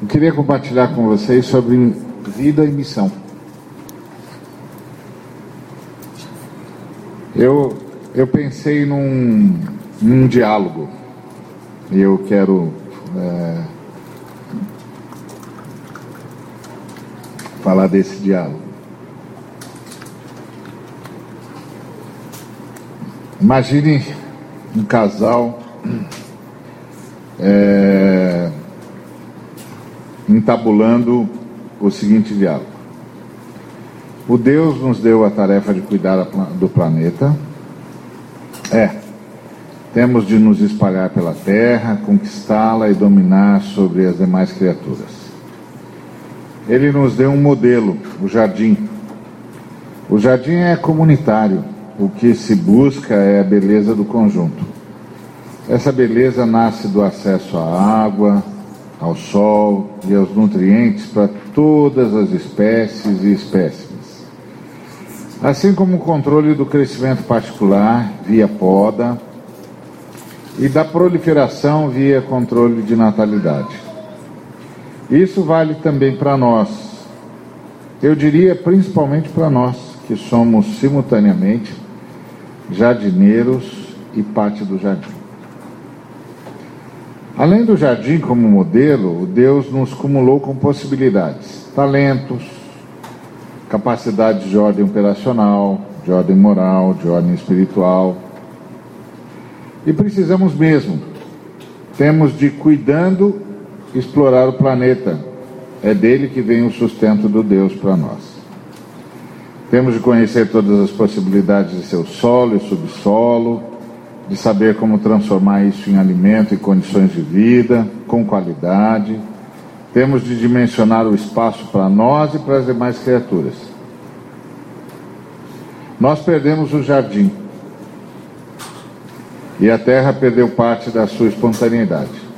Eu queria compartilhar com vocês sobre vida e missão. Eu, eu pensei num, num diálogo e eu quero é, falar desse diálogo. Imagine um casal é, entabulando o seguinte diálogo. O Deus nos deu a tarefa de cuidar do planeta. É, temos de nos espalhar pela terra, conquistá-la e dominar sobre as demais criaturas. Ele nos deu um modelo, o jardim. O jardim é comunitário o que se busca é a beleza do conjunto. Essa beleza nasce do acesso à água, ao sol e aos nutrientes para todas as espécies e espécimes. Assim como o controle do crescimento particular via poda e da proliferação via controle de natalidade. Isso vale também para nós. Eu diria principalmente para nós, que somos simultaneamente jardineiros e parte do jardim. Além do jardim como modelo, Deus nos cumulou com possibilidades, talentos, capacidades de ordem operacional, de ordem moral, de ordem espiritual. E precisamos mesmo, temos de cuidando explorar o planeta. É dele que vem o sustento do Deus para nós. Temos de conhecer todas as possibilidades de seu solo e subsolo, de saber como transformar isso em alimento e condições de vida, com qualidade. Temos de dimensionar o espaço para nós e para as demais criaturas. Nós perdemos o jardim e a terra perdeu parte da sua espontaneidade.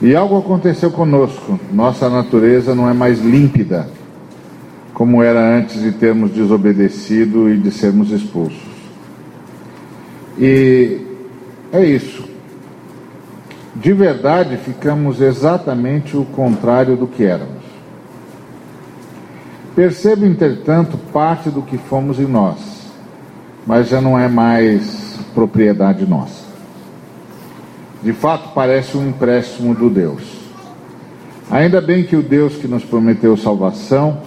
E algo aconteceu conosco, nossa natureza não é mais límpida como era antes de termos desobedecido e de sermos expulsos. E é isso. De verdade, ficamos exatamente o contrário do que éramos. Percebo, entretanto, parte do que fomos em nós, mas já não é mais propriedade nossa. De fato, parece um empréstimo do Deus. Ainda bem que o Deus que nos prometeu salvação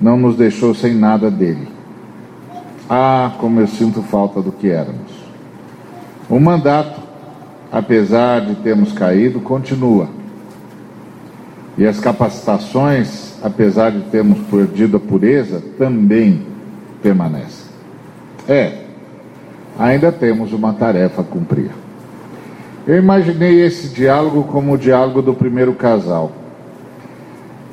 não nos deixou sem nada dele. Ah, como eu sinto falta do que éramos. O mandato, apesar de termos caído, continua. E as capacitações, apesar de termos perdido a pureza, também permanecem. É, ainda temos uma tarefa a cumprir. Eu imaginei esse diálogo como o diálogo do primeiro casal.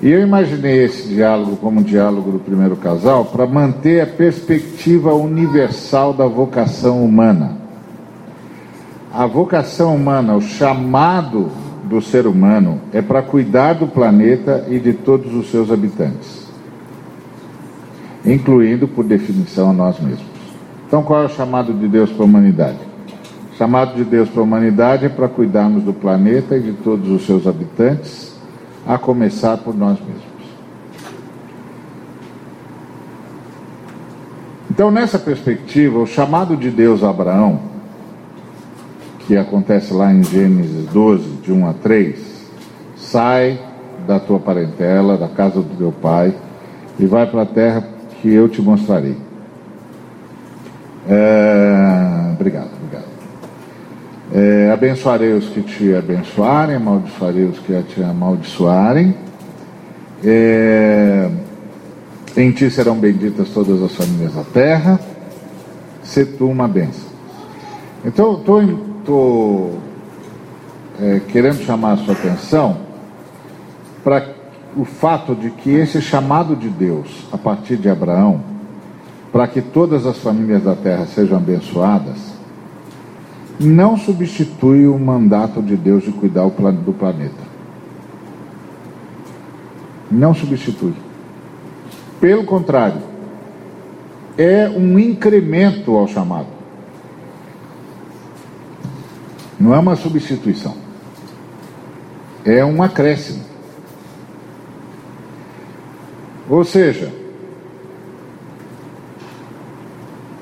E eu imaginei esse diálogo como um diálogo do primeiro casal para manter a perspectiva universal da vocação humana. A vocação humana, o chamado do ser humano é para cuidar do planeta e de todos os seus habitantes, incluindo, por definição, nós mesmos. Então, qual é o chamado de Deus para a humanidade? O chamado de Deus para a humanidade é para cuidarmos do planeta e de todos os seus habitantes a começar por nós mesmos. Então, nessa perspectiva, o chamado de Deus a Abraão, que acontece lá em Gênesis 12, de 1 a 3, sai da tua parentela, da casa do teu pai, e vai para a terra que eu te mostrarei. É... Obrigado. É, abençoarei os que te abençoarem, amaldiçoarei os que te amaldiçoarem. É, em ti serão benditas todas as famílias da terra. Se tu uma bênção. Então, estou é, querendo chamar a sua atenção para o fato de que esse chamado de Deus, a partir de Abraão, para que todas as famílias da terra sejam abençoadas, não substitui o mandato de Deus de cuidar do planeta. Não substitui. Pelo contrário, é um incremento ao chamado. Não é uma substituição. é um acréscimo. Ou seja,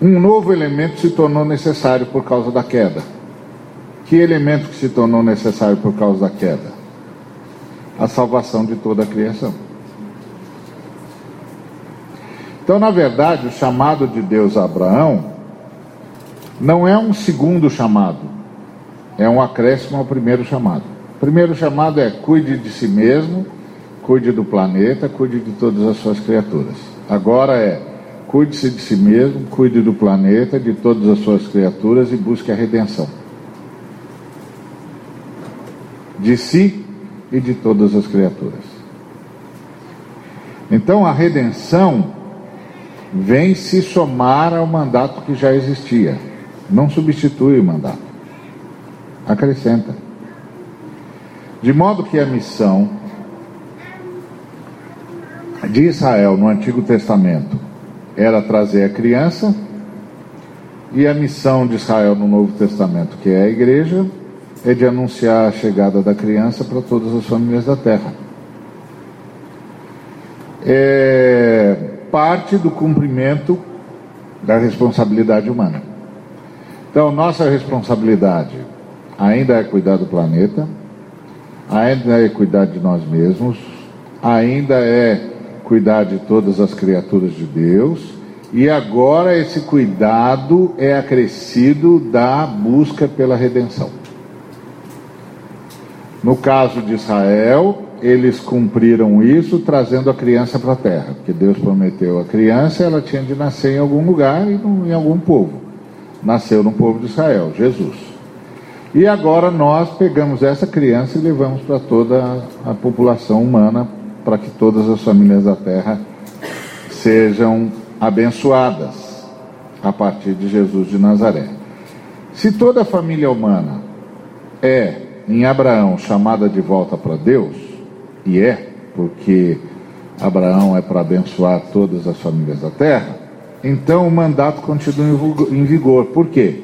um novo elemento se tornou necessário por causa da queda. Que elemento que se tornou necessário por causa da queda? A salvação de toda a criação. Então, na verdade, o chamado de Deus a Abraão não é um segundo chamado, é um acréscimo ao primeiro chamado. O primeiro chamado é cuide de si mesmo, cuide do planeta, cuide de todas as suas criaturas. Agora é cuide-se de si mesmo, cuide do planeta, de todas as suas criaturas e busque a redenção. De si e de todas as criaturas. Então a redenção vem se somar ao mandato que já existia. Não substitui o mandato, acrescenta. De modo que a missão de Israel no Antigo Testamento era trazer a criança, e a missão de Israel no Novo Testamento, que é a igreja, é de anunciar a chegada da criança para todas as famílias da terra. É parte do cumprimento da responsabilidade humana. Então, nossa responsabilidade ainda é cuidar do planeta, ainda é cuidar de nós mesmos, ainda é cuidar de todas as criaturas de Deus, e agora esse cuidado é acrescido da busca pela redenção. No caso de Israel, eles cumpriram isso trazendo a criança para a terra, porque Deus prometeu a criança, ela tinha de nascer em algum lugar e em algum povo nasceu no povo de Israel, Jesus. E agora nós pegamos essa criança e levamos para toda a população humana, para que todas as famílias da terra sejam abençoadas a partir de Jesus de Nazaré. Se toda a família humana é, em Abraão, chamada de volta para Deus, e é, porque Abraão é para abençoar todas as famílias da terra, então o mandato continua em vigor. Por quê?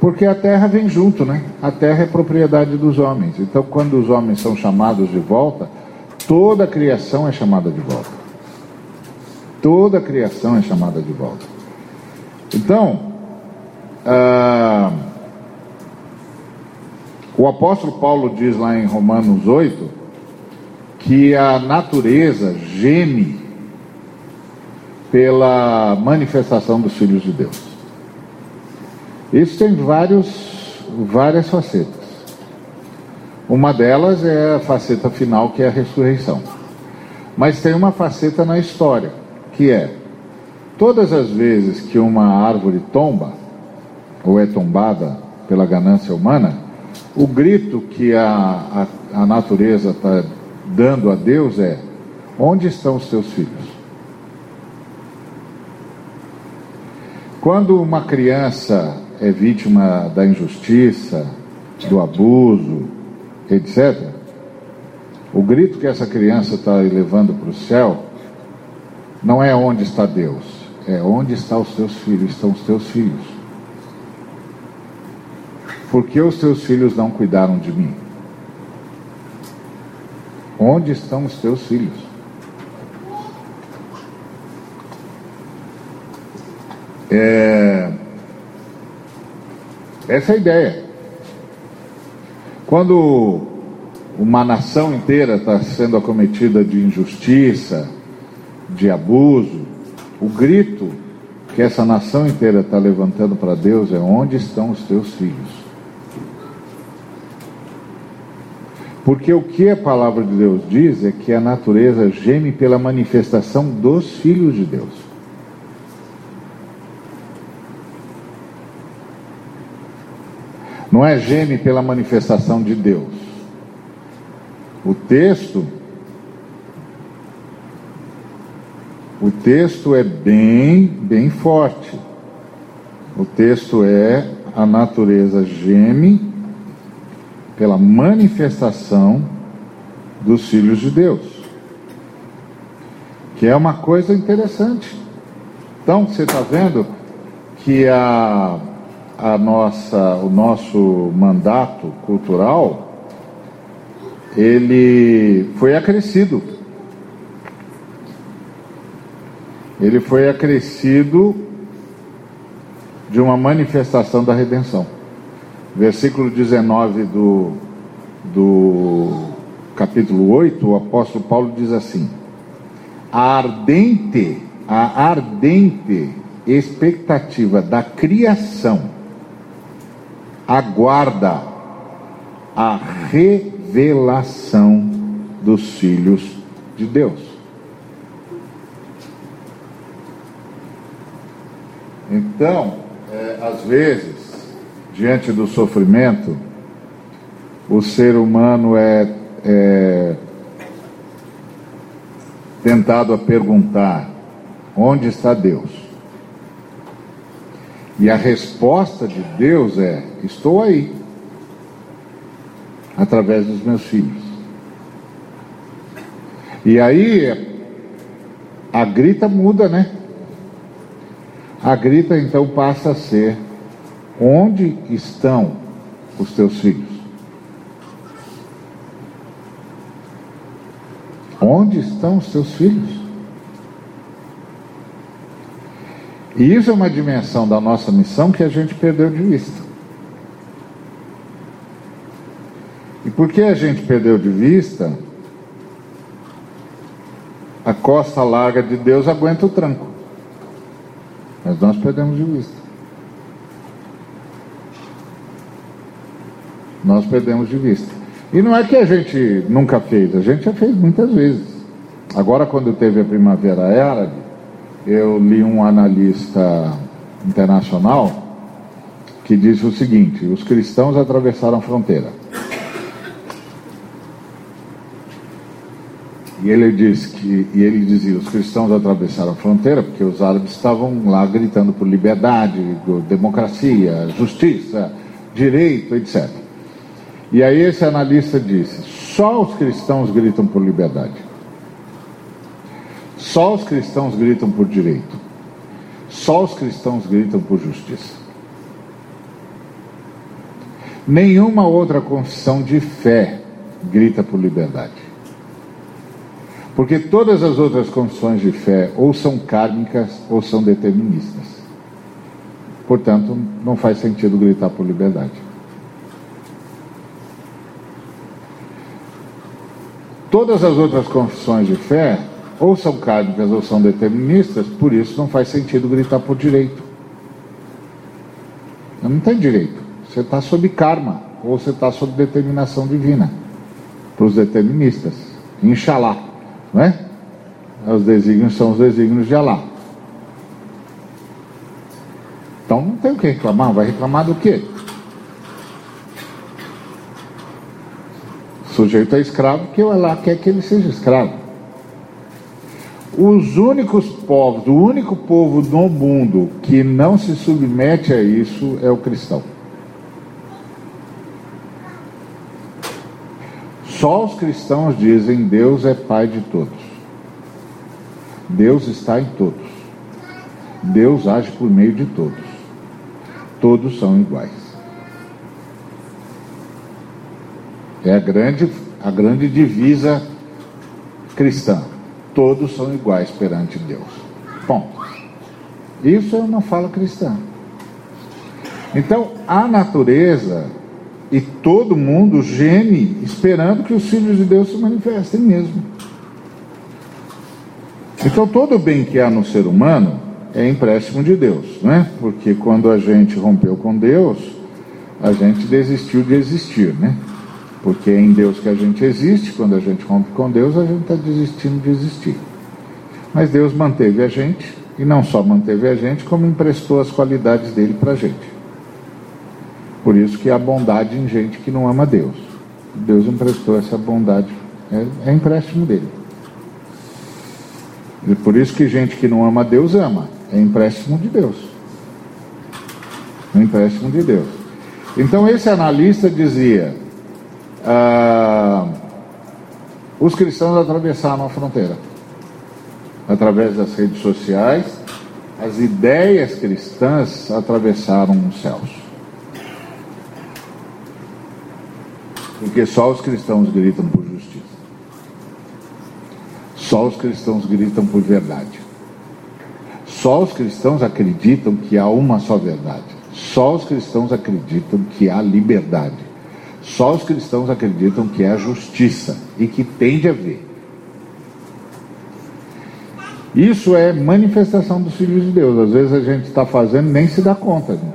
Porque a terra vem junto, né? A terra é propriedade dos homens. Então, quando os homens são chamados de volta, toda a criação é chamada de volta. Toda a criação é chamada de volta. Então, ah, o apóstolo Paulo diz lá em Romanos 8 que a natureza geme pela manifestação dos filhos de Deus. Isso tem vários, várias facetas. Uma delas é a faceta final, que é a ressurreição. Mas tem uma faceta na história, que é todas as vezes que uma árvore tomba, ou é tombada pela ganância humana, o grito que a, a, a natureza está dando a Deus é: onde estão os teus filhos? Quando uma criança é vítima da injustiça, do abuso, etc., o grito que essa criança está levando para o céu não é onde está Deus, é onde estão os teus filhos, estão os teus filhos. Por que os teus filhos não cuidaram de mim? Onde estão os teus filhos? Essa é a ideia. Quando uma nação inteira está sendo acometida de injustiça, de abuso, o grito que essa nação inteira está levantando para Deus é: onde estão os teus filhos? Porque o que a palavra de Deus diz é que a natureza geme pela manifestação dos filhos de Deus. Não é geme pela manifestação de Deus. O texto O texto é bem, bem forte. O texto é a natureza geme pela manifestação dos filhos de Deus. Que é uma coisa interessante. Então, você está vendo que a a nossa, o nosso mandato cultural ele foi acrescido. Ele foi acrescido de uma manifestação da redenção. Versículo 19 do, do capítulo 8, o apóstolo Paulo diz assim: A ardente, a ardente expectativa da criação aguarda a revelação dos filhos de Deus. Então, é, às vezes, diante do sofrimento, o ser humano é, é tentado a perguntar: onde está Deus? E a resposta de Deus é: estou aí através dos meus filhos. E aí a grita muda, né? A grita então passa a ser: onde estão os teus filhos? Onde estão os teus filhos? E isso é uma dimensão da nossa missão que a gente perdeu de vista. E por que a gente perdeu de vista? A costa larga de Deus aguenta o tranco. Mas nós perdemos de vista. Nós perdemos de vista. E não é que a gente nunca fez, a gente já fez muitas vezes. Agora, quando teve a Primavera Árabe, eu li um analista internacional que disse o seguinte: os cristãos atravessaram a fronteira. E ele diz que, e ele dizia, os cristãos atravessaram a fronteira porque os árabes estavam lá gritando por liberdade, democracia, justiça, direito, etc. E aí esse analista disse: só os cristãos gritam por liberdade. Só os cristãos gritam por direito. Só os cristãos gritam por justiça. Nenhuma outra confissão de fé grita por liberdade. Porque todas as outras confissões de fé ou são kármicas ou são deterministas. Portanto, não faz sentido gritar por liberdade. Todas as outras confissões de fé ou são kármicas ou são deterministas, por isso não faz sentido gritar por direito. Não tem direito. Você está sob karma ou você está sob determinação divina. Para os deterministas. Inxalá. Não é? Os desígnios são os desígnios de Alá. Então não tem o que reclamar, vai reclamar do quê? O sujeito é escravo o Alá quer que ele seja escravo. Os únicos povos, o único povo no mundo que não se submete a isso é o cristão. Só os cristãos dizem Deus é Pai de todos. Deus está em todos. Deus age por meio de todos. Todos são iguais. É a grande, a grande divisa cristã. Todos são iguais perante Deus. Ponto. Isso é uma fala cristã. Então, a natureza e todo mundo geme esperando que os filhos de Deus se manifestem mesmo. Então todo o bem que há no ser humano é empréstimo de Deus, né? Porque quando a gente rompeu com Deus, a gente desistiu de existir, né? Porque é em Deus que a gente existe, quando a gente rompe com Deus, a gente está desistindo de existir. Mas Deus manteve a gente, e não só manteve a gente, como emprestou as qualidades dele para a gente. Por isso que há bondade em gente que não ama Deus. Deus emprestou essa bondade, é, é empréstimo dele. E por isso que gente que não ama Deus ama, é empréstimo de Deus. É empréstimo de Deus. Então esse analista dizia: ah, os cristãos atravessaram a fronteira através das redes sociais, as ideias cristãs atravessaram os céus. Porque só os cristãos gritam por justiça. Só os cristãos gritam por verdade. Só os cristãos acreditam que há uma só verdade. Só os cristãos acreditam que há liberdade. Só os cristãos acreditam que há justiça e que tem de haver. Isso é manifestação dos filhos de Deus. Às vezes a gente está fazendo nem se dá conta. Né?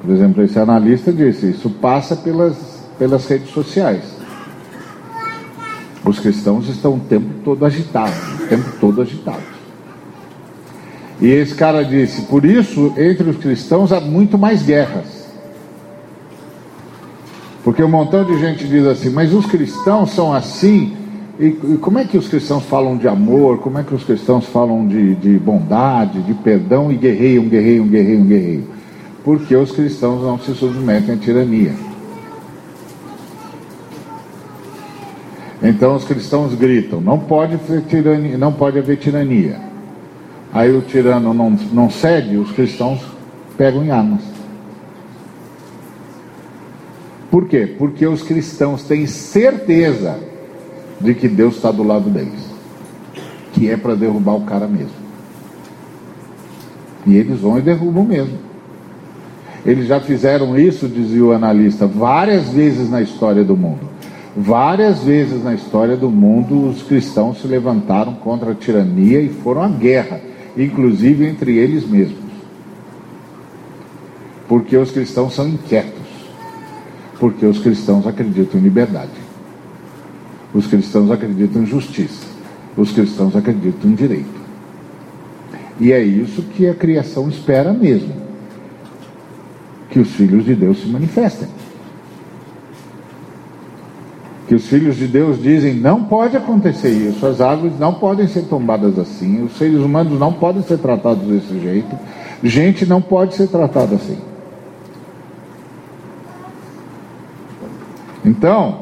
Por exemplo, esse analista disse: isso passa pelas, pelas redes sociais. Os cristãos estão o tempo todo agitados, o tempo todo agitados. E esse cara disse: por isso, entre os cristãos há muito mais guerras. Porque um montão de gente diz assim, mas os cristãos são assim. E, e como é que os cristãos falam de amor? Como é que os cristãos falam de, de bondade, de perdão e guerreiam, guerreiam, guerreiam, guerreiam? Porque os cristãos não se submetem à tirania. Então os cristãos gritam: não pode, tirania, não pode haver tirania. Aí o tirano não, não cede, os cristãos pegam em armas. Por quê? Porque os cristãos têm certeza de que Deus está do lado deles, que é para derrubar o cara mesmo. E eles vão e derrubam mesmo. Eles já fizeram isso, dizia o analista, várias vezes na história do mundo. Várias vezes na história do mundo, os cristãos se levantaram contra a tirania e foram à guerra inclusive entre eles mesmos. Porque os cristãos são inquietos. Porque os cristãos acreditam em liberdade. Os cristãos acreditam em justiça. Os cristãos acreditam em direito. E é isso que a criação espera mesmo. Que os filhos de Deus se manifestem que os filhos de Deus dizem: não pode acontecer isso, as árvores não podem ser tombadas assim, os seres humanos não podem ser tratados desse jeito, gente não pode ser tratada assim. Então,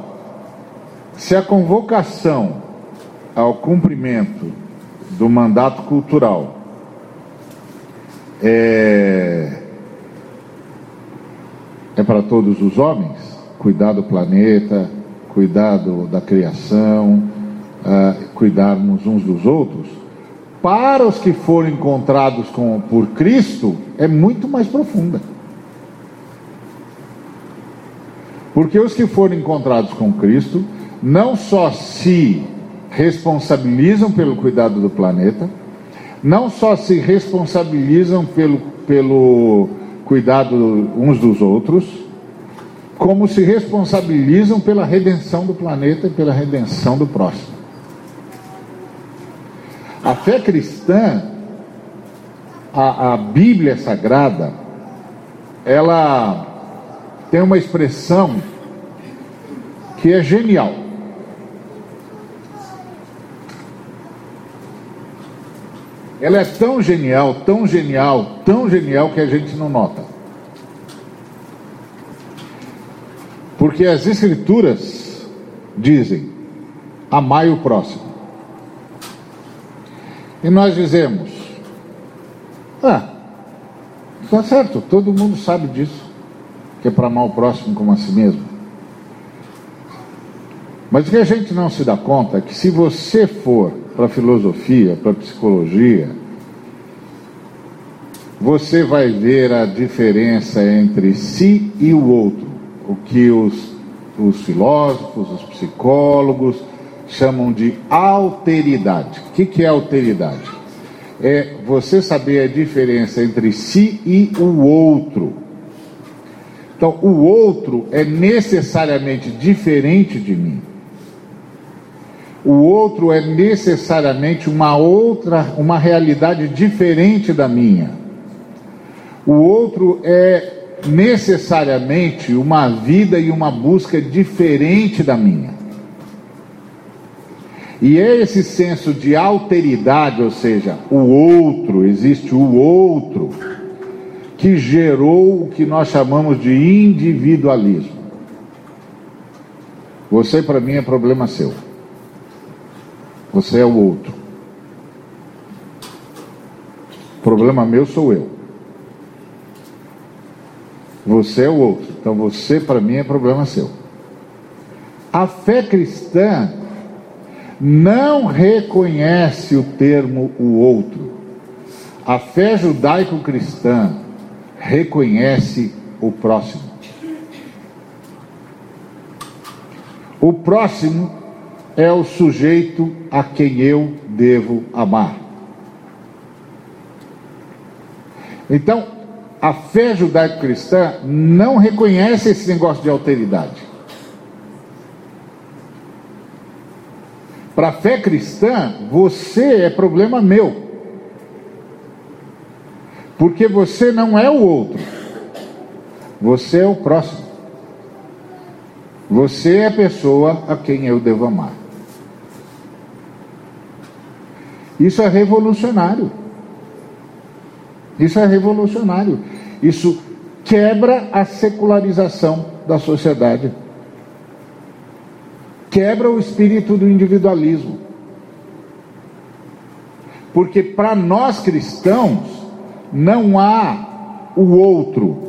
se a convocação ao cumprimento do mandato cultural é, é para todos os homens, cuidar do planeta, cuidado da criação, uh, cuidarmos uns dos outros, para os que foram encontrados com, por Cristo, é muito mais profunda. Porque os que foram encontrados com Cristo não só se responsabilizam pelo cuidado do planeta, não só se responsabilizam pelo, pelo cuidado uns dos outros, como se responsabilizam pela redenção do planeta e pela redenção do próximo. A fé cristã, a, a Bíblia Sagrada, ela tem uma expressão que é genial. Ela é tão genial, tão genial, tão genial que a gente não nota. Porque as Escrituras dizem: amai o próximo. E nós dizemos: ah, está certo, todo mundo sabe disso, que é para amar o próximo como a si mesmo. Mas o que a gente não se dá conta é que se você for para a filosofia, para a psicologia, você vai ver a diferença entre si e o outro o que os, os filósofos, os psicólogos chamam de alteridade. O que, que é alteridade? É você saber a diferença entre si e o outro. Então, o outro é necessariamente diferente de mim. O outro é necessariamente uma outra, uma realidade diferente da minha. O outro é necessariamente uma vida e uma busca diferente da minha. E é esse senso de alteridade, ou seja, o outro, existe o outro, que gerou o que nós chamamos de individualismo. Você, para mim, é problema seu. Você é o outro. Problema meu sou eu. Você é o outro. Então você, para mim, é problema seu. A fé cristã não reconhece o termo o outro. A fé judaico-cristã reconhece o próximo. O próximo é o sujeito a quem eu devo amar. Então, a fé judaico-cristã não reconhece esse negócio de alteridade. Para a fé cristã, você é problema meu. Porque você não é o outro. Você é o próximo. Você é a pessoa a quem eu devo amar. Isso é revolucionário. Isso é revolucionário. Isso quebra a secularização da sociedade. Quebra o espírito do individualismo. Porque para nós cristãos não há o outro.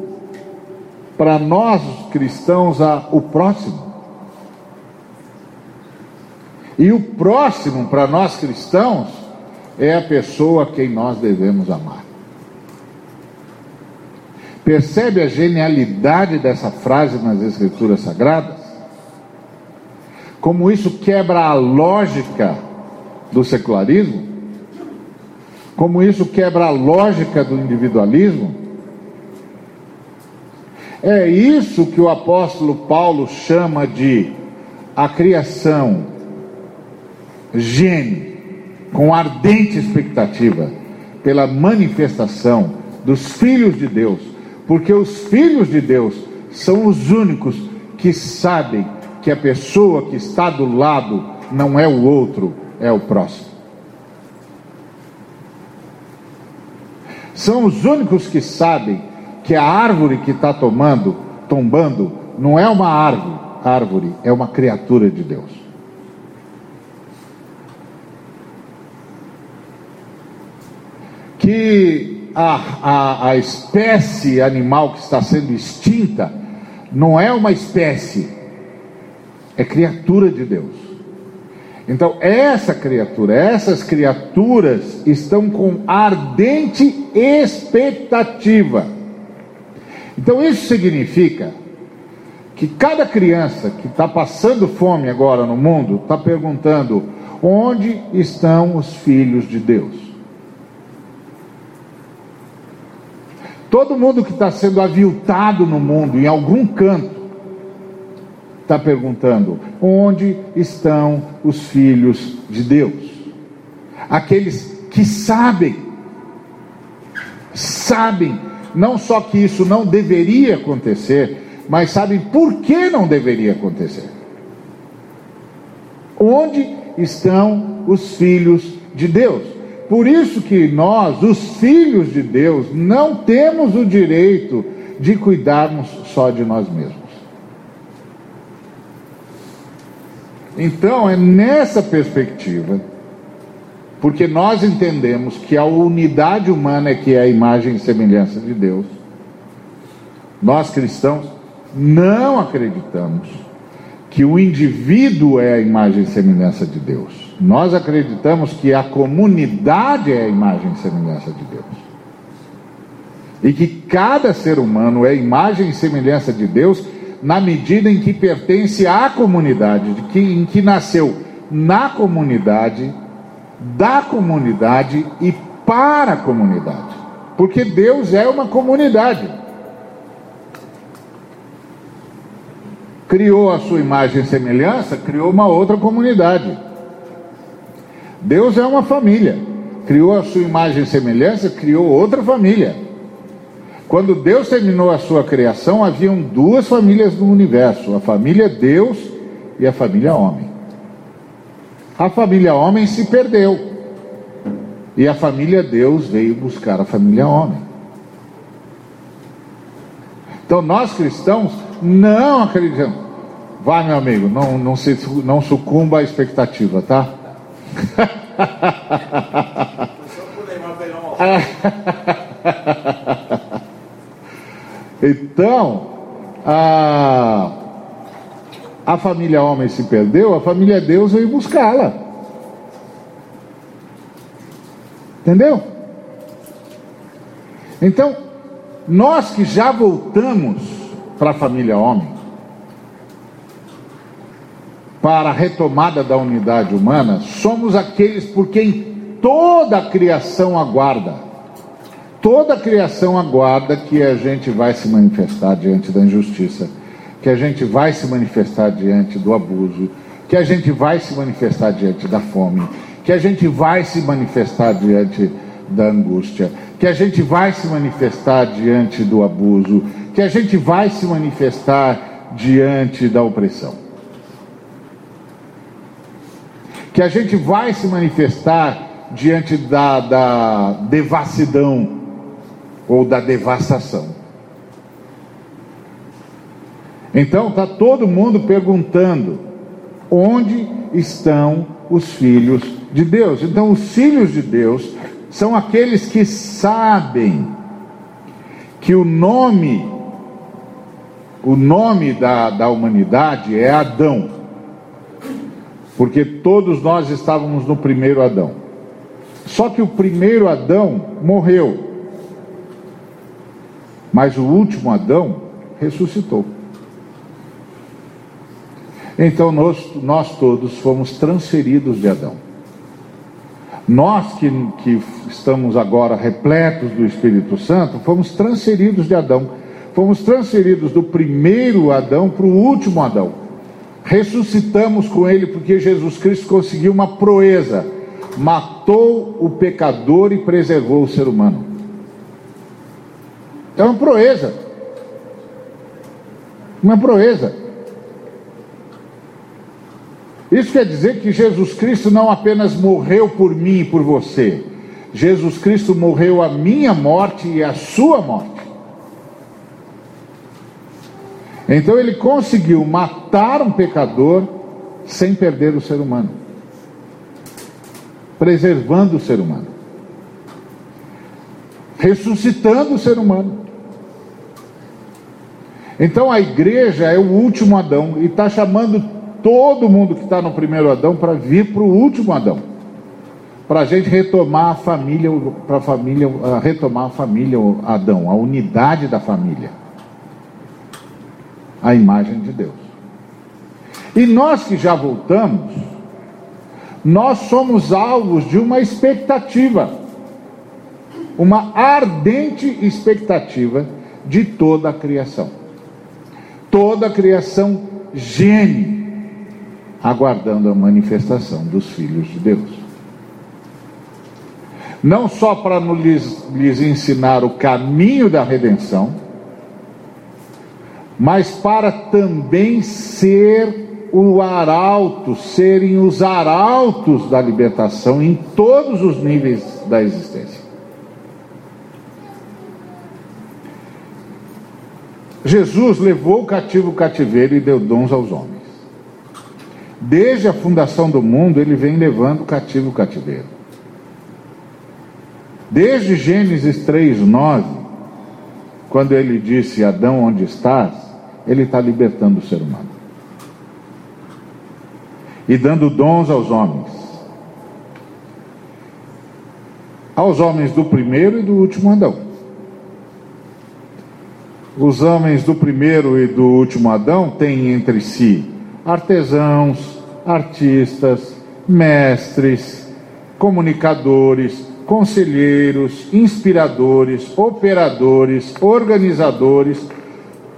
Para nós cristãos há o próximo. E o próximo para nós cristãos é a pessoa a quem nós devemos amar. Percebe a genialidade dessa frase nas Escrituras Sagradas? Como isso quebra a lógica do secularismo? Como isso quebra a lógica do individualismo? É isso que o apóstolo Paulo chama de a criação gene com ardente expectativa pela manifestação dos filhos de Deus, porque os filhos de Deus são os únicos que sabem que a pessoa que está do lado não é o outro, é o próximo. São os únicos que sabem que a árvore que está tomando, tombando, não é uma árvore, árvore, é uma criatura de Deus. que a, a, a espécie animal que está sendo extinta não é uma espécie, é criatura de Deus. Então, essa criatura, essas criaturas estão com ardente expectativa. Então, isso significa que cada criança que está passando fome agora no mundo está perguntando: onde estão os filhos de Deus? Todo mundo que está sendo aviltado no mundo, em algum canto, está perguntando: onde estão os filhos de Deus? Aqueles que sabem, sabem, não só que isso não deveria acontecer, mas sabem por que não deveria acontecer. Onde estão os filhos de Deus? Por isso que nós, os filhos de Deus, não temos o direito de cuidarmos só de nós mesmos. Então, é nessa perspectiva, porque nós entendemos que a unidade humana é que é a imagem e semelhança de Deus, nós cristãos não acreditamos que o indivíduo é a imagem e semelhança de Deus. Nós acreditamos que a comunidade é a imagem e semelhança de Deus. E que cada ser humano é a imagem e semelhança de Deus na medida em que pertence à comunidade, de que, em que nasceu na comunidade, da comunidade e para a comunidade. Porque Deus é uma comunidade. criou a sua imagem e semelhança, criou uma outra comunidade. Deus é uma família, criou a sua imagem e semelhança, criou outra família. Quando Deus terminou a sua criação, haviam duas famílias no universo: a família Deus e a família homem. A família homem se perdeu. E a família Deus veio buscar a família homem. Então nós cristãos não acreditamos. Vai, meu amigo, não, não, se, não sucumba à expectativa, tá? então, a, a família homem se perdeu, a família Deus veio buscá-la. Entendeu? Então, nós que já voltamos para a família homem, para a retomada da unidade humana, somos aqueles por quem toda a criação aguarda. Toda a criação aguarda que a gente vai se manifestar diante da injustiça, que a gente vai se manifestar diante do abuso, que a gente vai se manifestar diante da fome, que a gente vai se manifestar diante da angústia, que a gente vai se manifestar diante do abuso, que a gente vai se manifestar diante da opressão. Que a gente vai se manifestar diante da, da devassidão ou da devastação. Então está todo mundo perguntando: onde estão os filhos de Deus? Então, os filhos de Deus são aqueles que sabem que o nome, o nome da, da humanidade é Adão, porque todos nós estávamos no primeiro Adão. Só que o primeiro Adão morreu, mas o último Adão ressuscitou. Então nós, nós todos fomos transferidos de Adão. Nós que, que estamos agora repletos do Espírito Santo, fomos transferidos de Adão. Fomos transferidos do primeiro Adão para o último Adão. Ressuscitamos com ele porque Jesus Cristo conseguiu uma proeza. Matou o pecador e preservou o ser humano. É uma proeza. Uma proeza. Isso quer dizer que Jesus Cristo não apenas morreu por mim e por você, Jesus Cristo morreu a minha morte e a sua morte. Então ele conseguiu matar um pecador sem perder o ser humano, preservando o ser humano, ressuscitando o ser humano. Então a igreja é o último Adão e está chamando todo mundo que está no primeiro Adão para vir para o último Adão. Para a gente retomar a família, para a família, retomar a família Adão, a unidade da família. A imagem de Deus. E nós que já voltamos, nós somos alvos de uma expectativa, uma ardente expectativa de toda a criação. Toda a criação geme aguardando a manifestação dos filhos de Deus. Não só para lhes, lhes ensinar o caminho da redenção, mas para também ser o arauto, serem os arautos da libertação em todos os níveis da existência. Jesus levou o cativo cativeiro e deu dons aos homens. Desde a fundação do mundo, ele vem levando cativo o cativeiro. Desde Gênesis 3, 9, quando ele disse: Adão, onde estás? Ele está libertando o ser humano e dando dons aos homens. Aos homens do primeiro e do último Adão. Os homens do primeiro e do último Adão têm entre si artesãos, artistas, mestres, comunicadores, conselheiros, inspiradores, operadores, organizadores,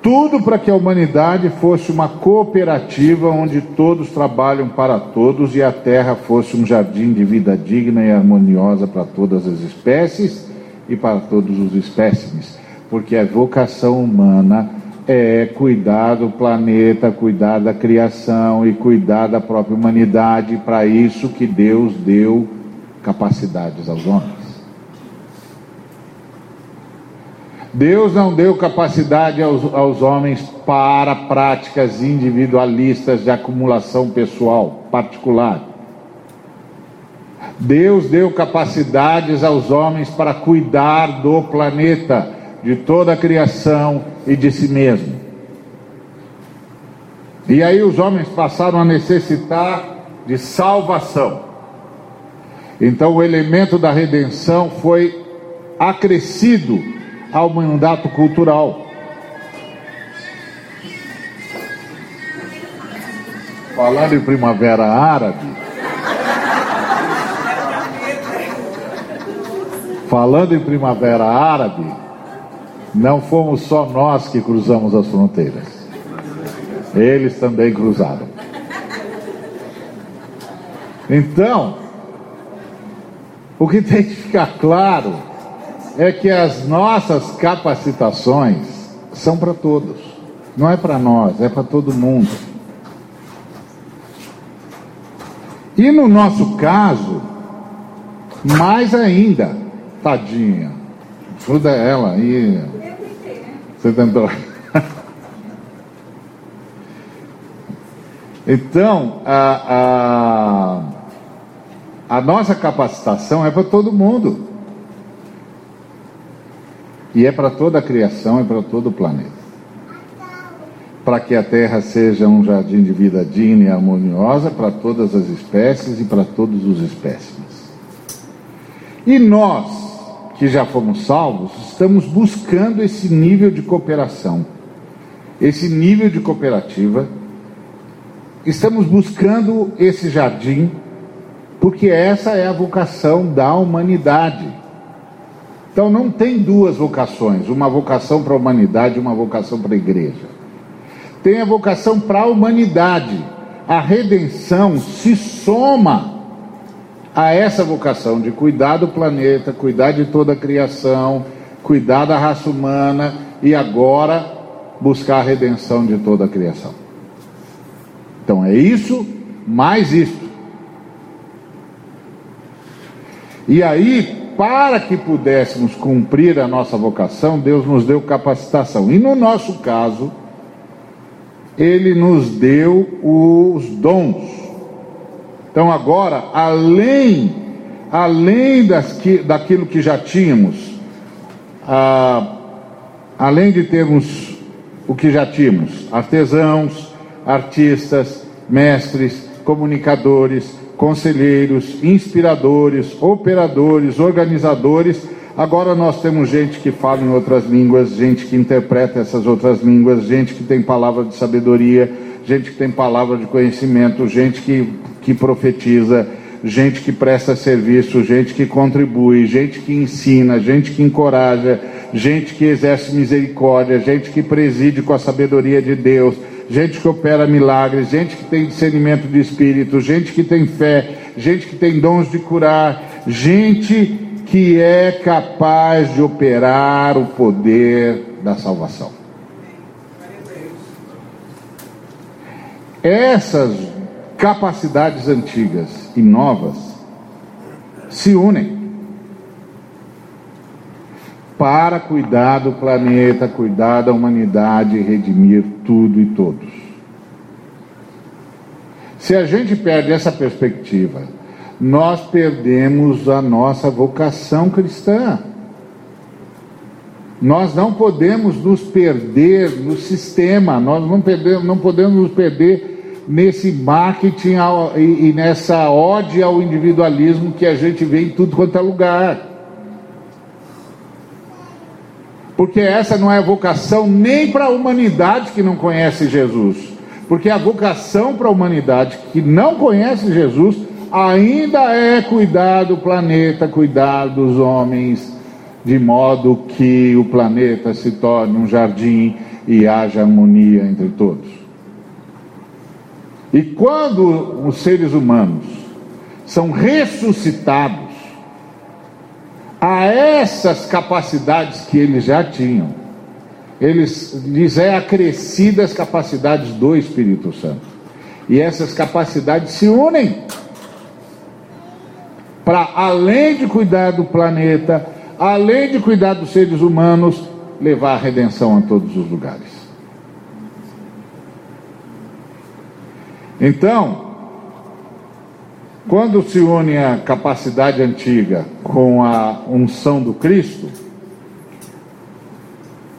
tudo para que a humanidade fosse uma cooperativa onde todos trabalham para todos e a terra fosse um jardim de vida digna e harmoniosa para todas as espécies e para todos os espécimes, porque a vocação humana é cuidar do planeta, cuidar da criação e cuidar da própria humanidade. Para isso que Deus deu capacidades aos homens. Deus não deu capacidade aos, aos homens para práticas individualistas de acumulação pessoal, particular. Deus deu capacidades aos homens para cuidar do planeta de toda a criação e de si mesmo. E aí os homens passaram a necessitar de salvação. Então o elemento da redenção foi acrescido ao mandato cultural. Falando em primavera árabe, falando em primavera árabe, não fomos só nós que cruzamos as fronteiras. Eles também cruzaram. Então, o que tem que ficar claro é que as nossas capacitações são para todos, não é para nós, é para todo mundo. E no nosso caso, mais ainda, tadinha, ajuda ela aí. Você tentou. Então, a, a, a nossa capacitação é para todo mundo. E é para toda a criação, é para todo o planeta. Para que a Terra seja um jardim de vida digna e harmoniosa para todas as espécies e para todos os espécimes. E nós, que já fomos salvos, estamos buscando esse nível de cooperação, esse nível de cooperativa. Estamos buscando esse jardim, porque essa é a vocação da humanidade. Então não tem duas vocações, uma vocação para a humanidade e uma vocação para a igreja. Tem a vocação para a humanidade. A redenção se soma a essa vocação de cuidar do planeta, cuidar de toda a criação, cuidar da raça humana e agora buscar a redenção de toda a criação. Então é isso, mais isso. E aí para que pudéssemos cumprir a nossa vocação, Deus nos deu capacitação. E no nosso caso, Ele nos deu os dons. Então agora, além, além das que, daquilo que já tínhamos, ah, além de termos o que já tínhamos, artesãos, artistas, mestres, comunicadores, conselheiros, inspiradores, operadores, organizadores. Agora nós temos gente que fala em outras línguas, gente que interpreta essas outras línguas, gente que tem palavra de sabedoria, gente que tem palavra de conhecimento, gente que, que profetiza, gente que presta serviço, gente que contribui, gente que ensina, gente que encoraja, gente que exerce misericórdia, gente que preside com a sabedoria de Deus gente que opera milagres, gente que tem discernimento de espírito, gente que tem fé, gente que tem dons de curar, gente que é capaz de operar o poder da salvação. Essas capacidades antigas e novas se unem para cuidar do planeta, cuidar da humanidade e redimir tudo e todos. Se a gente perde essa perspectiva, nós perdemos a nossa vocação cristã. Nós não podemos nos perder no sistema, nós não, podemos, não podemos nos perder nesse marketing e nessa ode ao individualismo que a gente vê em tudo quanto é lugar porque essa não é a vocação nem para a humanidade que não conhece Jesus, porque a vocação para a humanidade que não conhece Jesus ainda é cuidar do planeta, cuidar dos homens, de modo que o planeta se torne um jardim e haja harmonia entre todos. E quando os seres humanos são ressuscitados, a essas capacidades que eles já tinham, eles lhes é acrescida as capacidades do Espírito Santo. E essas capacidades se unem para além de cuidar do planeta, além de cuidar dos seres humanos, levar a redenção a todos os lugares. Então, quando se une a capacidade antiga com a unção do Cristo,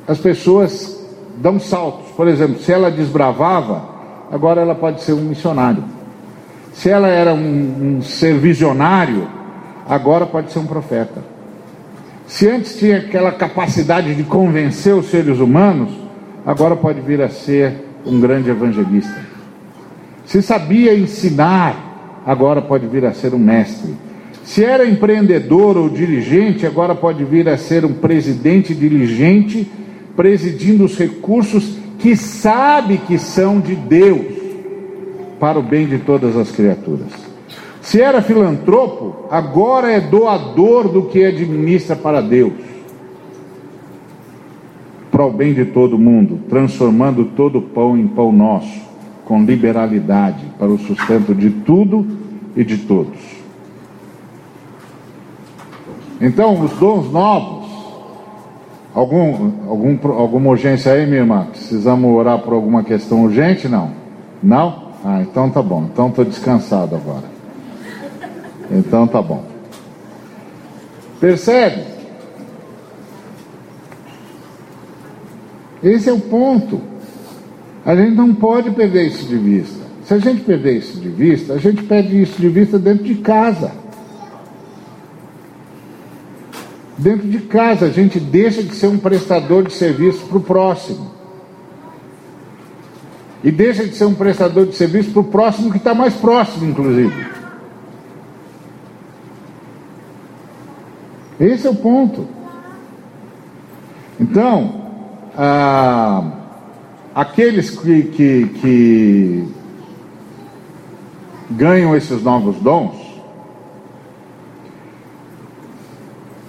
as pessoas dão saltos. Por exemplo, se ela desbravava, agora ela pode ser um missionário. Se ela era um, um ser visionário, agora pode ser um profeta. Se antes tinha aquela capacidade de convencer os seres humanos, agora pode vir a ser um grande evangelista. Se sabia ensinar, agora pode vir a ser um mestre. Se era empreendedor ou dirigente, agora pode vir a ser um presidente diligente, presidindo os recursos que sabe que são de Deus para o bem de todas as criaturas. Se era filantropo, agora é doador do que administra para Deus, para o bem de todo mundo, transformando todo pão em pão nosso, com liberalidade, para o sustento de tudo e de todos. Então, os dons novos, algum, algum, alguma urgência aí, minha irmã? Precisamos orar por alguma questão urgente? Não? Não? Ah, então tá bom. Então estou descansado agora. Então tá bom. Percebe? Esse é o ponto. A gente não pode perder isso de vista. Se a gente perder isso de vista, a gente perde isso de vista dentro de casa. Dentro de casa, a gente deixa de ser um prestador de serviço para o próximo. E deixa de ser um prestador de serviço para o próximo que está mais próximo, inclusive. Esse é o ponto. Então, ah, aqueles que, que, que ganham esses novos dons,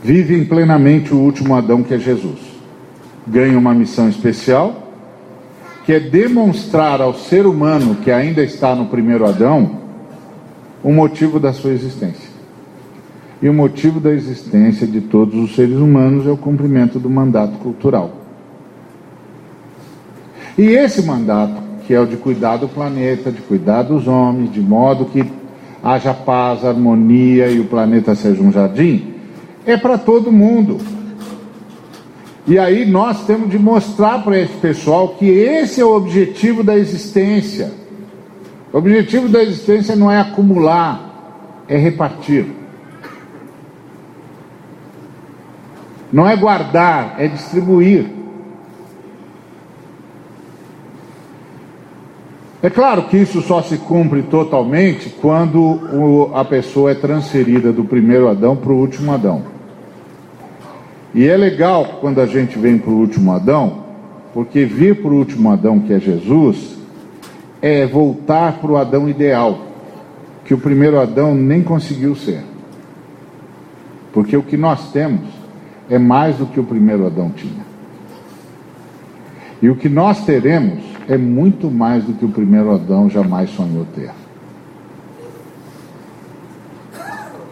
vivem plenamente o último Adão que é Jesus. Ganham uma missão especial, que é demonstrar ao ser humano que ainda está no primeiro Adão o motivo da sua existência. E o motivo da existência de todos os seres humanos é o cumprimento do mandato cultural. E esse mandato, que é o de cuidar do planeta, de cuidar dos homens, de modo que haja paz, harmonia e o planeta seja um jardim, é para todo mundo. E aí nós temos de mostrar para esse pessoal que esse é o objetivo da existência. O objetivo da existência não é acumular, é repartir. Não é guardar, é distribuir. É claro que isso só se cumpre totalmente quando o, a pessoa é transferida do primeiro Adão para o último Adão. E é legal quando a gente vem para o último Adão, porque vir para o último Adão, que é Jesus, é voltar para o Adão ideal, que o primeiro Adão nem conseguiu ser. Porque o que nós temos é mais do que o primeiro Adão tinha. E o que nós teremos é muito mais do que o primeiro Adão jamais sonhou ter.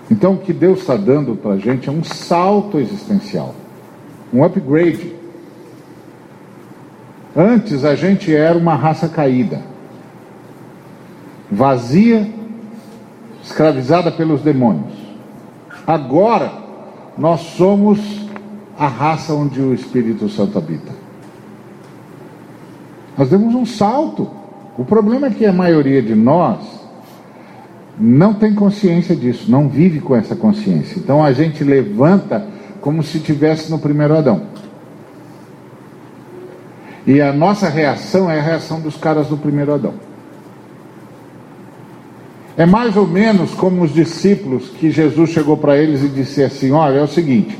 Então, o que Deus está dando para a gente é um salto existencial, um upgrade. Antes a gente era uma raça caída, vazia, escravizada pelos demônios. Agora nós somos a raça onde o Espírito Santo habita. Nós demos um salto. O problema é que a maioria de nós não tem consciência disso, não vive com essa consciência. Então a gente levanta como se tivesse no primeiro Adão. E a nossa reação é a reação dos caras do primeiro Adão. É mais ou menos como os discípulos que Jesus chegou para eles e disse assim: Olha, é o seguinte,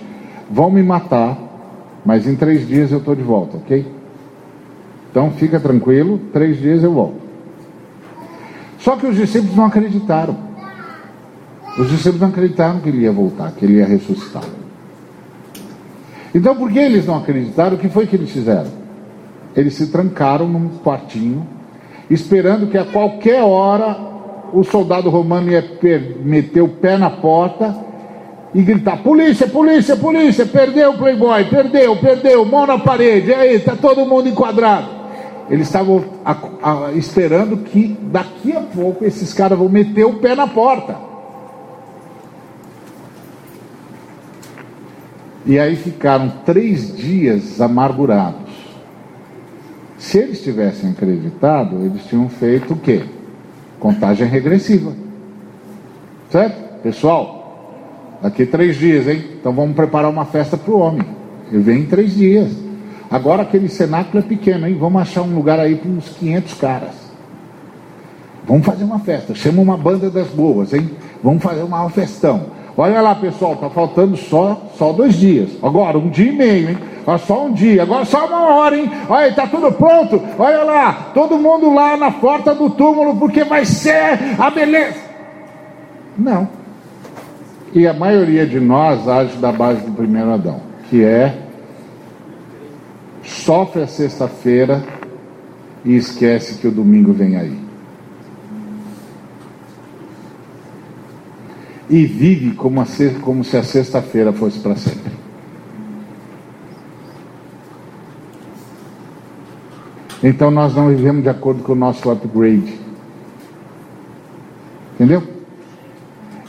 vão me matar, mas em três dias eu estou de volta, ok? Então fica tranquilo, três dias eu volto. Só que os discípulos não acreditaram. Os discípulos não acreditaram que ele ia voltar, que ele ia ressuscitar. Então, por que eles não acreditaram? O que foi que eles fizeram? Eles se trancaram num quartinho, esperando que a qualquer hora o soldado romano ia meter o pé na porta e gritar: Polícia, polícia, polícia, perdeu o playboy, perdeu, perdeu, mão na parede, aí, está todo mundo enquadrado. Eles estavam a, a, esperando que daqui a pouco esses caras vão meter o pé na porta. E aí ficaram três dias amargurados, Se eles tivessem acreditado, eles tinham feito o quê? Contagem regressiva. Certo? Pessoal, daqui três dias, hein? Então vamos preparar uma festa para o homem. Ele vem em três dias. Agora aquele cenáculo é pequeno, hein? Vamos achar um lugar aí para uns 500 caras. Vamos fazer uma festa. Chama uma banda das boas, hein? Vamos fazer uma festão. Olha lá, pessoal, tá faltando só, só dois dias. Agora, um dia e meio, hein? Olha, só um dia, agora só uma hora, hein? Olha, tá tudo pronto. Olha lá, todo mundo lá na porta do túmulo, porque vai ser a beleza. Não. E a maioria de nós age da base do primeiro Adão, que é sofre a sexta-feira e esquece que o domingo vem aí. E vive como, a, como se a sexta-feira fosse para sempre. Então nós não vivemos de acordo com o nosso upgrade. Entendeu?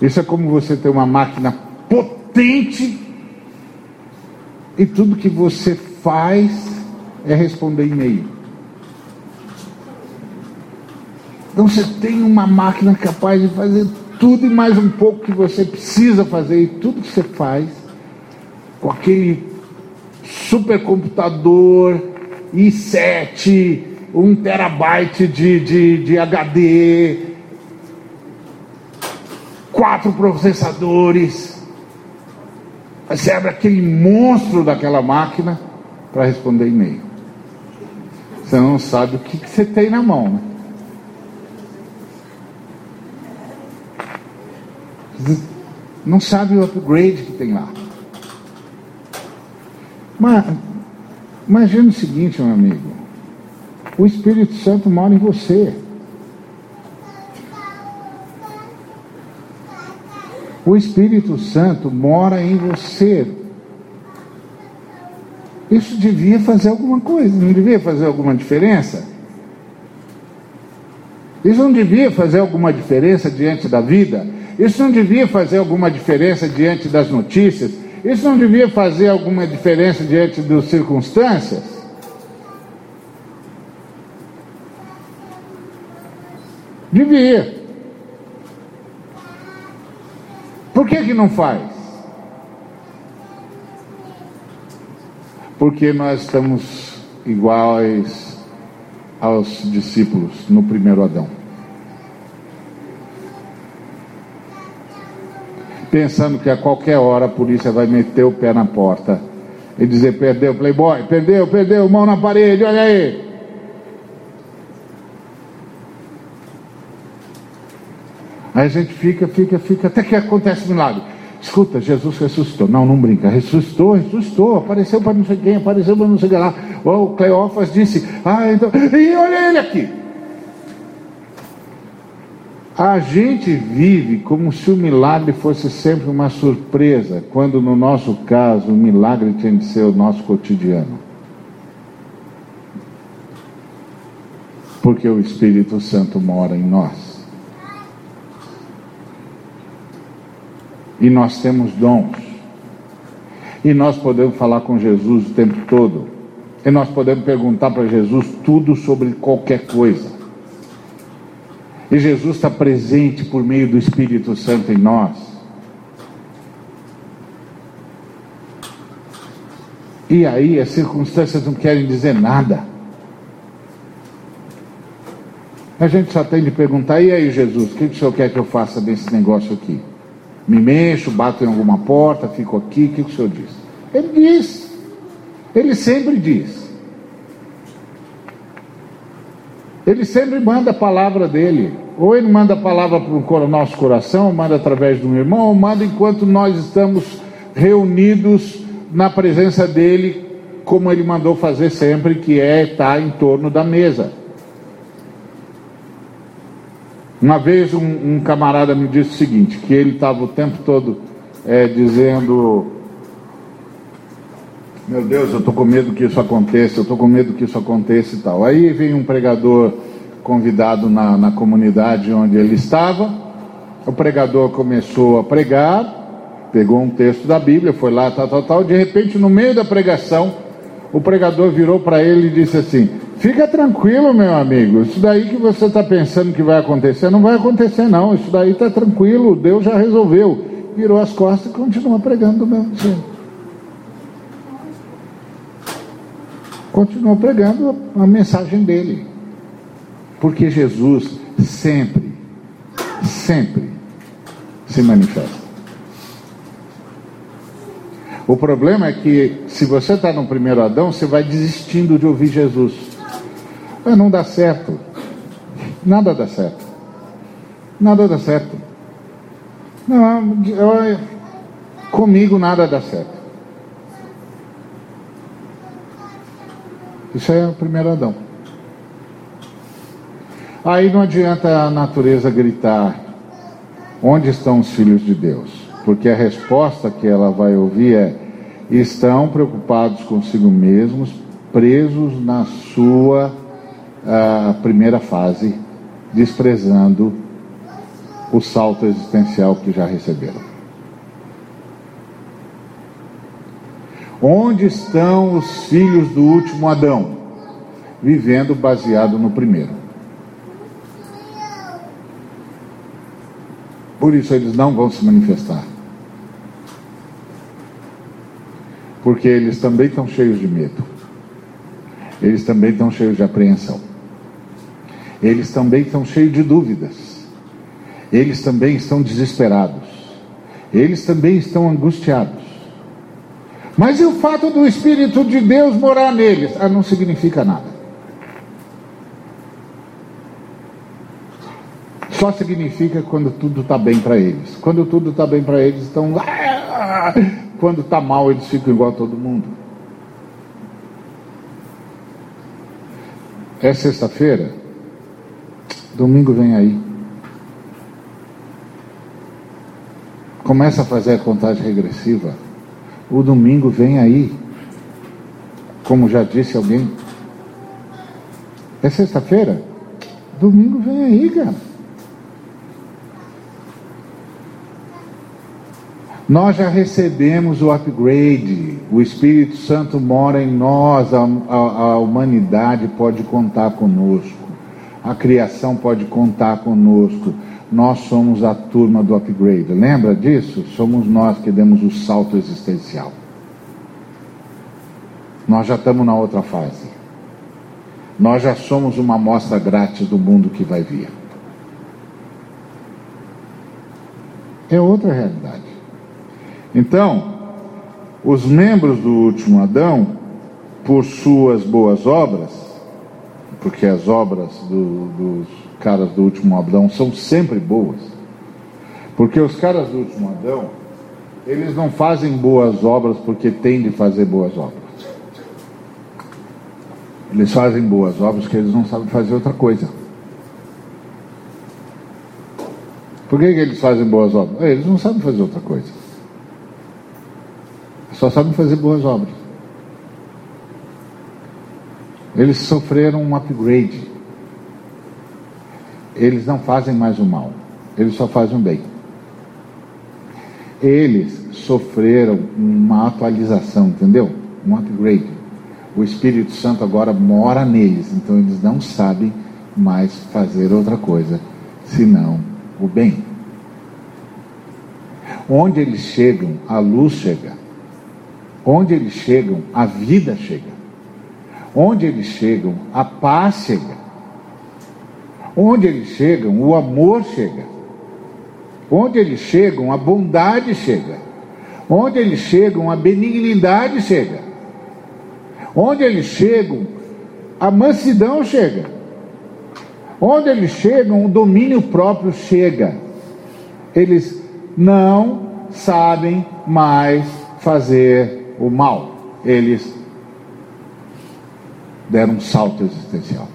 Isso é como você ter uma máquina potente e tudo que você faz é responder e-mail. Então você tem uma máquina capaz de fazer tudo e mais um pouco que você precisa fazer, e tudo que você faz, com aquele supercomputador i7, um terabyte de, de, de HD, quatro processadores. Você abre aquele monstro daquela máquina para responder e-mail. Você não sabe o que, que você tem na mão, né? Não sabe o upgrade que tem lá. Mas Imagina o seguinte, meu amigo: o Espírito Santo mora em você. O Espírito Santo mora em você. Isso devia fazer alguma coisa, não devia fazer alguma diferença? Isso não devia fazer alguma diferença diante da vida? Isso não devia fazer alguma diferença diante das notícias? Isso não devia fazer alguma diferença diante das circunstâncias? Devia. Por que, que não faz? Porque nós estamos iguais aos discípulos no primeiro Adão. pensando que a qualquer hora a polícia vai meter o pé na porta e dizer: perdeu, playboy, perdeu, perdeu, mão na parede, olha aí. Aí a gente fica, fica, fica, até que acontece um milagre. Escuta, Jesus ressuscitou. Não, não brinca. Ressuscitou, ressuscitou. Apareceu para não sei quem, apareceu para não sei quem lá. O Cleófas disse: Ah, então. E olha ele aqui. A gente vive como se o milagre fosse sempre uma surpresa, quando no nosso caso o milagre tem de ser o nosso cotidiano. Porque o Espírito Santo mora em nós. E nós temos dons. E nós podemos falar com Jesus o tempo todo. E nós podemos perguntar para Jesus tudo sobre qualquer coisa. E Jesus está presente por meio do Espírito Santo em nós. E aí as circunstâncias não querem dizer nada. A gente só tem de perguntar, e aí Jesus, o que o senhor quer que eu faça desse negócio aqui? Me mexo, bato em alguma porta, fico aqui, o que o senhor diz? Ele diz, ele sempre diz. Ele sempre manda a palavra dele. Ou ele manda a palavra para o nosso coração, ou manda através de um irmão, ou manda enquanto nós estamos reunidos na presença dele, como ele mandou fazer sempre, que é estar em torno da mesa. Uma vez um, um camarada me disse o seguinte, que ele estava o tempo todo é, dizendo, meu Deus, eu estou com medo que isso aconteça, eu estou com medo que isso aconteça e tal. Aí vem um pregador convidado na, na comunidade onde ele estava. O pregador começou a pregar, pegou um texto da Bíblia, foi lá, tal, tal, tal. De repente, no meio da pregação, o pregador virou para ele e disse assim: Fica tranquilo, meu amigo. Isso daí que você está pensando que vai acontecer, não vai acontecer, não. Isso daí está tranquilo. Deus já resolveu. Virou as costas e continua pregando do mesmo jeito. Continua pregando a mensagem dele. Porque Jesus sempre, sempre se manifesta. O problema é que se você está no primeiro Adão, você vai desistindo de ouvir Jesus. Mas não dá certo. Nada dá certo. Nada dá certo. Não, eu, comigo nada dá certo. Isso é o primeiro Adão. Aí não adianta a natureza gritar: onde estão os filhos de Deus? Porque a resposta que ela vai ouvir é: estão preocupados consigo mesmos, presos na sua uh, primeira fase, desprezando o salto existencial que já receberam. Onde estão os filhos do último Adão? Vivendo baseado no primeiro. Por isso eles não vão se manifestar. porque eles também estão cheios de medo, eles também estão cheios de apreensão, eles também estão cheios de dúvidas, eles também estão desesperados, eles também estão angustiados. Mas e o fato do Espírito de Deus morar neles? Ah, não significa nada. Só significa quando tudo está bem para eles. Quando tudo está bem para eles, estão quando está mal, eles ficam igual a todo mundo. É sexta-feira? Domingo vem aí. Começa a fazer a contagem regressiva. O domingo vem aí. Como já disse alguém. É sexta-feira? Domingo vem aí, cara. Nós já recebemos o upgrade, o Espírito Santo mora em nós, a, a, a, humanidade pode contar conosco, a criação pode contar conosco. Nós somos a turma do upgrade, lembra disso? Somos nós que demos o salto existencial. Nós já estamos na outra fase. Nós já somos uma amostra grátis do mundo que vai vir. É outra realidade. Então, os membros do último Adão, por suas boas obras, porque as obras do, dos caras do último Adão são sempre boas, porque os caras do último Adão, eles não fazem boas obras porque têm de fazer boas obras. Eles fazem boas obras porque eles não sabem fazer outra coisa. Por que, que eles fazem boas obras? Eles não sabem fazer outra coisa. Só sabem fazer boas obras. Eles sofreram um upgrade. Eles não fazem mais o mal, eles só fazem o bem. Eles sofreram uma atualização, entendeu? Um upgrade. O Espírito Santo agora mora neles, então eles não sabem mais fazer outra coisa senão o bem. Onde eles chegam, a luz chega. Onde eles chegam, a vida chega. Onde eles chegam, a paz chega. Onde eles chegam, o amor chega. Onde eles chegam, a bondade chega. Onde eles chegam, a benignidade chega. Onde eles chegam, a mansidão chega. Onde eles chegam, o domínio próprio chega. Eles não sabem mais fazer o mal, eles deram um salto existencial.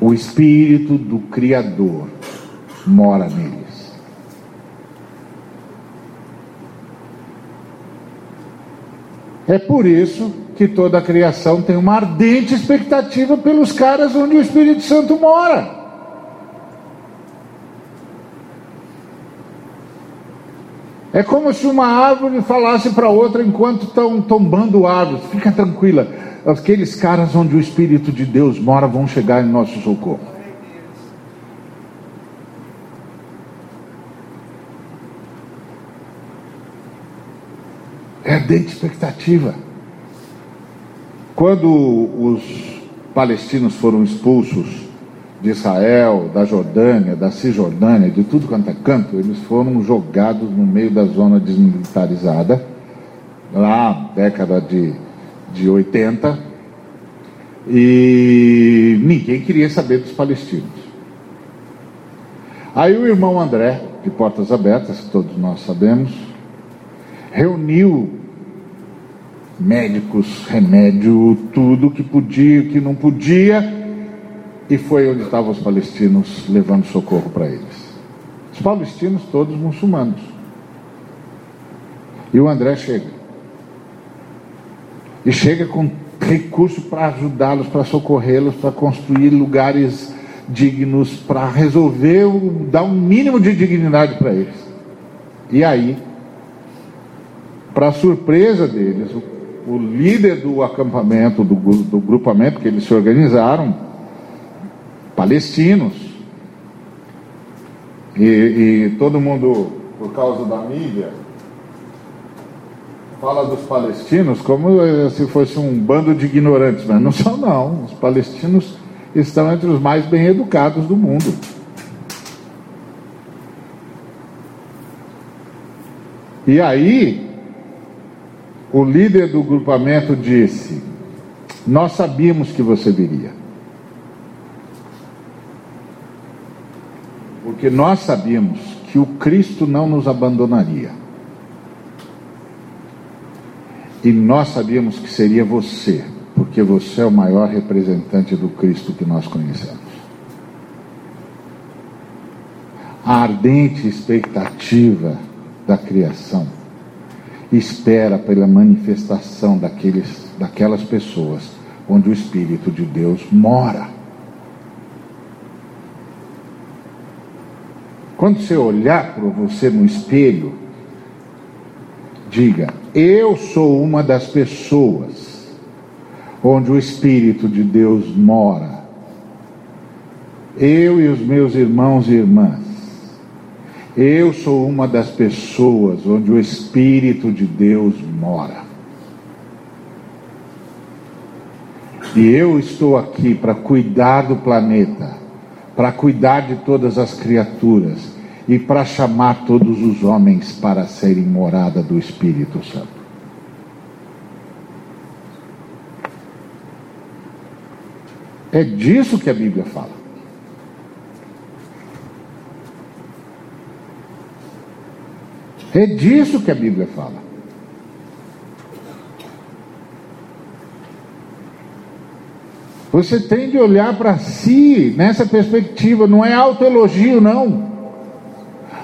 O espírito do Criador mora neles. É por isso que toda a criação tem uma ardente expectativa pelos caras onde o Espírito Santo mora. É como se uma árvore falasse para outra enquanto estão tombando árvores. Fica tranquila, aqueles caras onde o Espírito de Deus mora vão chegar em nosso socorro. É ardente expectativa. Quando os palestinos foram expulsos de Israel, da Jordânia, da Cisjordânia, de tudo quanto é canto, eles foram jogados no meio da zona desmilitarizada, lá, década de, de 80, e ninguém queria saber dos palestinos. Aí o irmão André, de Portas Abertas, todos nós sabemos, reuniu médicos, remédio, tudo que podia, que não podia, e foi onde estavam os palestinos levando socorro para eles. Os palestinos todos muçulmanos. E o André chega. E chega com recurso para ajudá-los, para socorrê-los, para construir lugares dignos, para resolver, dar um mínimo de dignidade para eles. E aí, para surpresa deles, o, líder do acampamento, do, do grupamento que eles se organizaram, palestinos. E, e todo mundo, por causa da mídia, fala dos palestinos como se fosse um bando de ignorantes, mas não são não. Os palestinos estão entre os mais bem educados do mundo. E aí, o líder do grupamento disse: Nós sabíamos que você viria. Porque nós sabíamos que o Cristo não nos abandonaria. E nós sabíamos que seria você, porque você é o maior representante do Cristo que nós conhecemos. A ardente expectativa da criação espera pela manifestação daqueles, daquelas pessoas onde o Espírito de Deus mora. Quando você olhar para você no espelho, diga: Eu sou uma das pessoas onde o Espírito de Deus mora. Eu e os meus irmãos e irmãs. Eu sou uma das pessoas onde o Espírito de Deus mora. E eu estou aqui para cuidar do planeta para cuidar de todas as criaturas e para chamar todos os homens para serem morada do Espírito Santo. É disso que a Bíblia fala. É disso que a Bíblia fala. Você tem de olhar para si nessa perspectiva, não é autoelogio, não.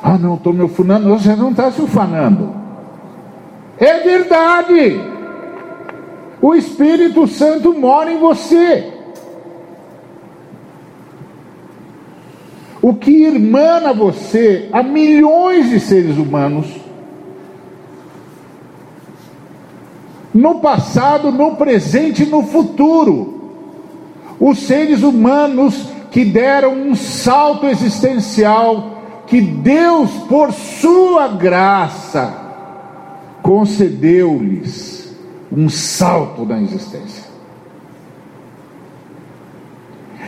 Ah, não, estou me ufanando. Você não está se ufanando. É verdade. O Espírito Santo mora em você. O que irmana você a milhões de seres humanos, no passado, no presente e no futuro os seres humanos que deram um salto existencial, que Deus, por sua graça, concedeu-lhes um salto na existência.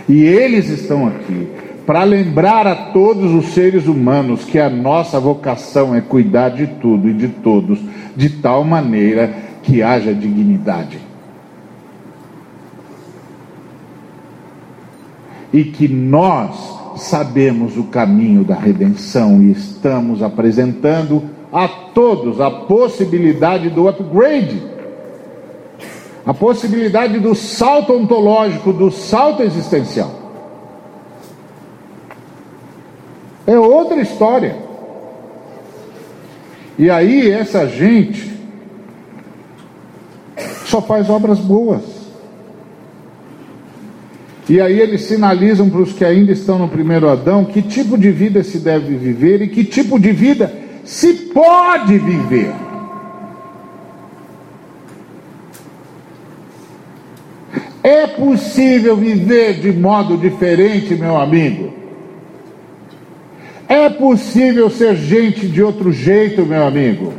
E eles estão aqui para lembrar a todos os seres humanos que a nossa vocação é cuidar de tudo e de todos, de tal maneira que haja dignidade. e que nós sabemos o caminho da redenção e estamos apresentando a todos a possibilidade do upgrade, a possibilidade do salto ontológico, do salto existencial. É outra história. E aí essa gente só faz obras boas. E aí eles sinalizam para os que ainda estão no primeiro Adão que tipo de vida se deve viver e que tipo de vida se pode viver. É possível viver de modo diferente, meu amigo. É possível ser gente de outro jeito, meu amigo.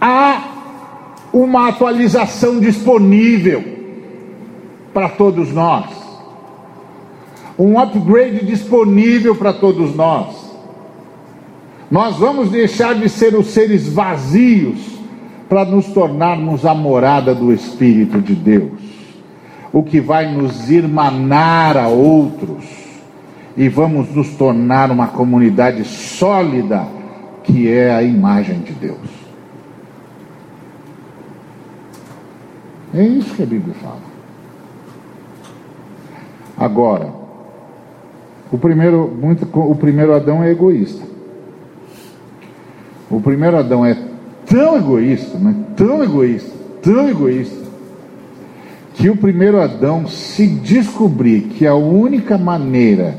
Há uma atualização disponível para todos nós. Um upgrade disponível para todos nós. Nós vamos deixar de ser os seres vazios para nos tornarmos a morada do Espírito de Deus, o que vai nos irmanar a outros, e vamos nos tornar uma comunidade sólida, que é a imagem de Deus. É isso que a Bíblia fala. Agora, o primeiro, muito, o primeiro Adão é egoísta. O primeiro Adão é tão egoísta, mas tão egoísta, tão egoísta, que o primeiro Adão se descobrir que a única maneira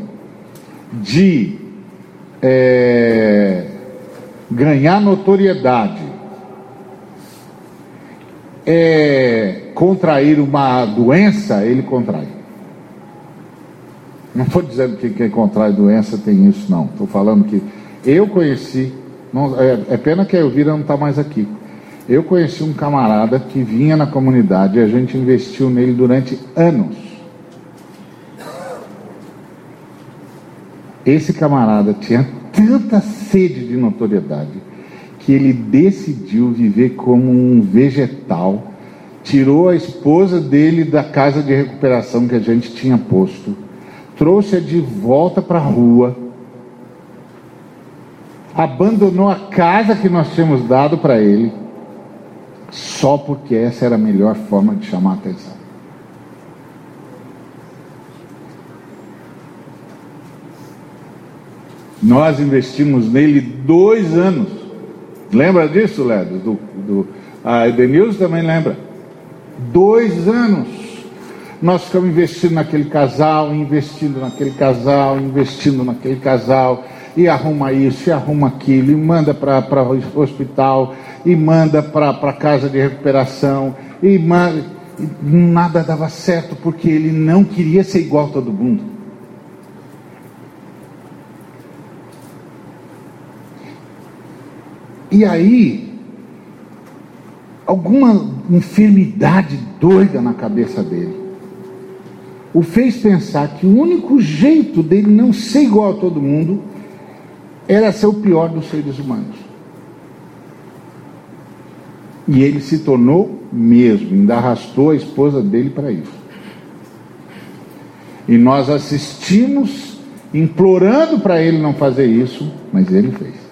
de é, ganhar notoriedade é, contrair uma doença, ele contrai. Não estou dizendo que quem contrai doença tem isso, não. Estou falando que eu conheci, não, é, é, pena que a Elvira não está mais aqui. Eu conheci um camarada que vinha na comunidade e a gente investiu nele durante anos. Esse camarada tinha tanta sede de notoriedade que ele decidiu viver como um vegetal, tirou a esposa dele da casa de recuperação que a gente tinha posto, trouxe-a de volta para a rua, abandonou a casa que nós tínhamos dado para ele, só porque essa era a melhor forma de chamar a atenção. Nós investimos nele dois anos. Lembra disso, Ledo? Do, do, a Edenilson também lembra. Dois anos. Nós ficamos investindo naquele casal, investindo naquele casal, investindo naquele casal, e arruma isso, e arruma aquilo, e manda para o hospital, e manda para a casa de recuperação, e, manda, nada dava certo, porque ele não queria ser igual a todo mundo. E aí, alguma enfermidade doida na cabeça dele o fez pensar que o único jeito dele não ser igual a todo mundo era ser o pior dos seres humanos. E ele se tornou mesmo, ainda arrastou a esposa dele para isso. E nós assistimos, implorando para ele não fazer isso, mas ele fez.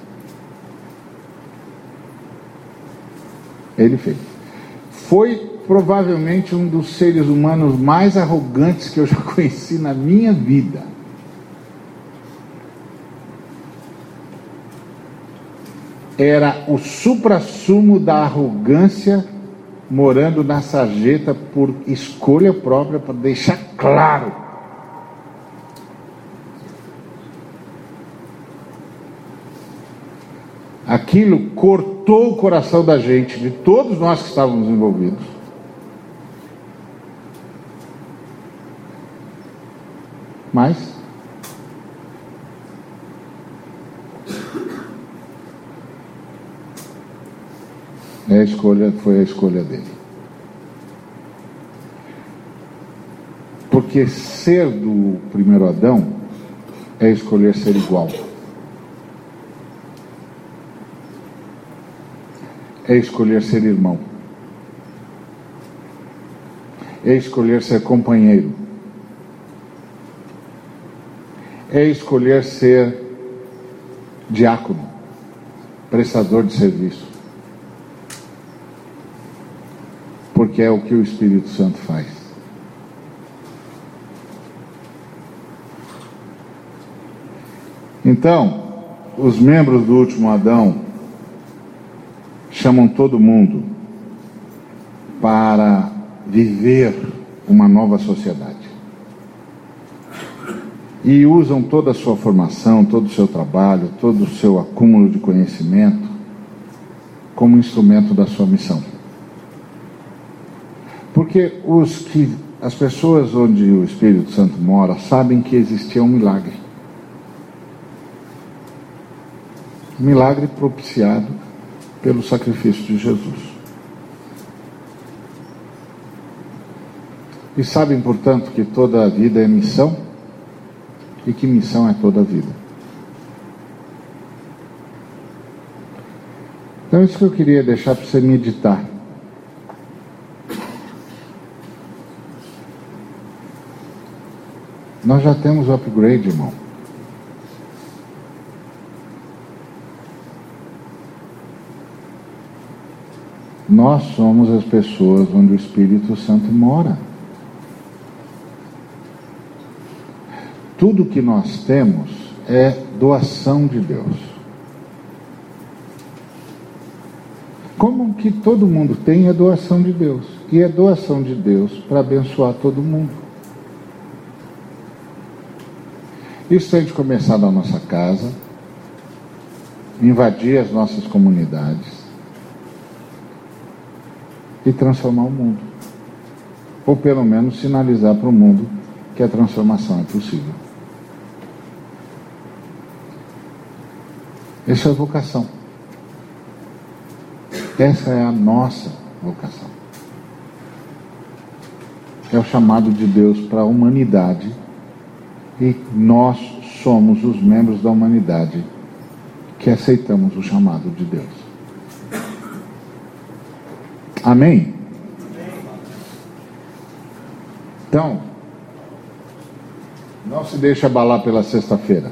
Ele fez. Foi provavelmente um dos seres humanos mais arrogantes que eu já conheci na minha vida. Era o suprassumo da arrogância morando na sarjeta por escolha própria, para deixar claro aquilo cortou o coração da gente, de todos nós que estávamos envolvidos. Mas é a escolha, foi a escolha dele. Porque ser do primeiro Adão é escolher ser igual. É escolher ser irmão, é escolher ser companheiro, é escolher ser diácono, prestador de serviço. Porque é o que o Espírito Santo faz. Então, os membros do último Adão chamam todo mundo para viver uma nova sociedade. e usam toda a sua formação, todo o seu trabalho, todo o seu acúmulo de conhecimento como instrumento da sua missão. Porque os que as pessoas onde o Espírito Santo mora sabem que existia um milagre. Milagre propiciado pelo sacrifício de Jesus. E sabem, portanto, que toda a vida é missão e que missão é toda a vida. Então, isso que eu queria deixar para você meditar. Nós já temos o upgrade, irmão. Nós somos as pessoas onde o Espírito Santo mora. Tudo que nós temos é doação de Deus. Como que todo mundo tem é doação de Deus. E é doação de Deus para abençoar todo mundo. Isso tem de começar na nossa casa, invadir as nossas comunidades e transformar o mundo. Ou pelo menos sinalizar para o mundo que a transformação é possível. Essa é a vocação. Essa é a nossa vocação. É o chamado de Deus para a humanidade e nós somos os membros da humanidade que aceitamos o chamado de Deus. Amém? Então, não se deixe abalar pela sexta-feira.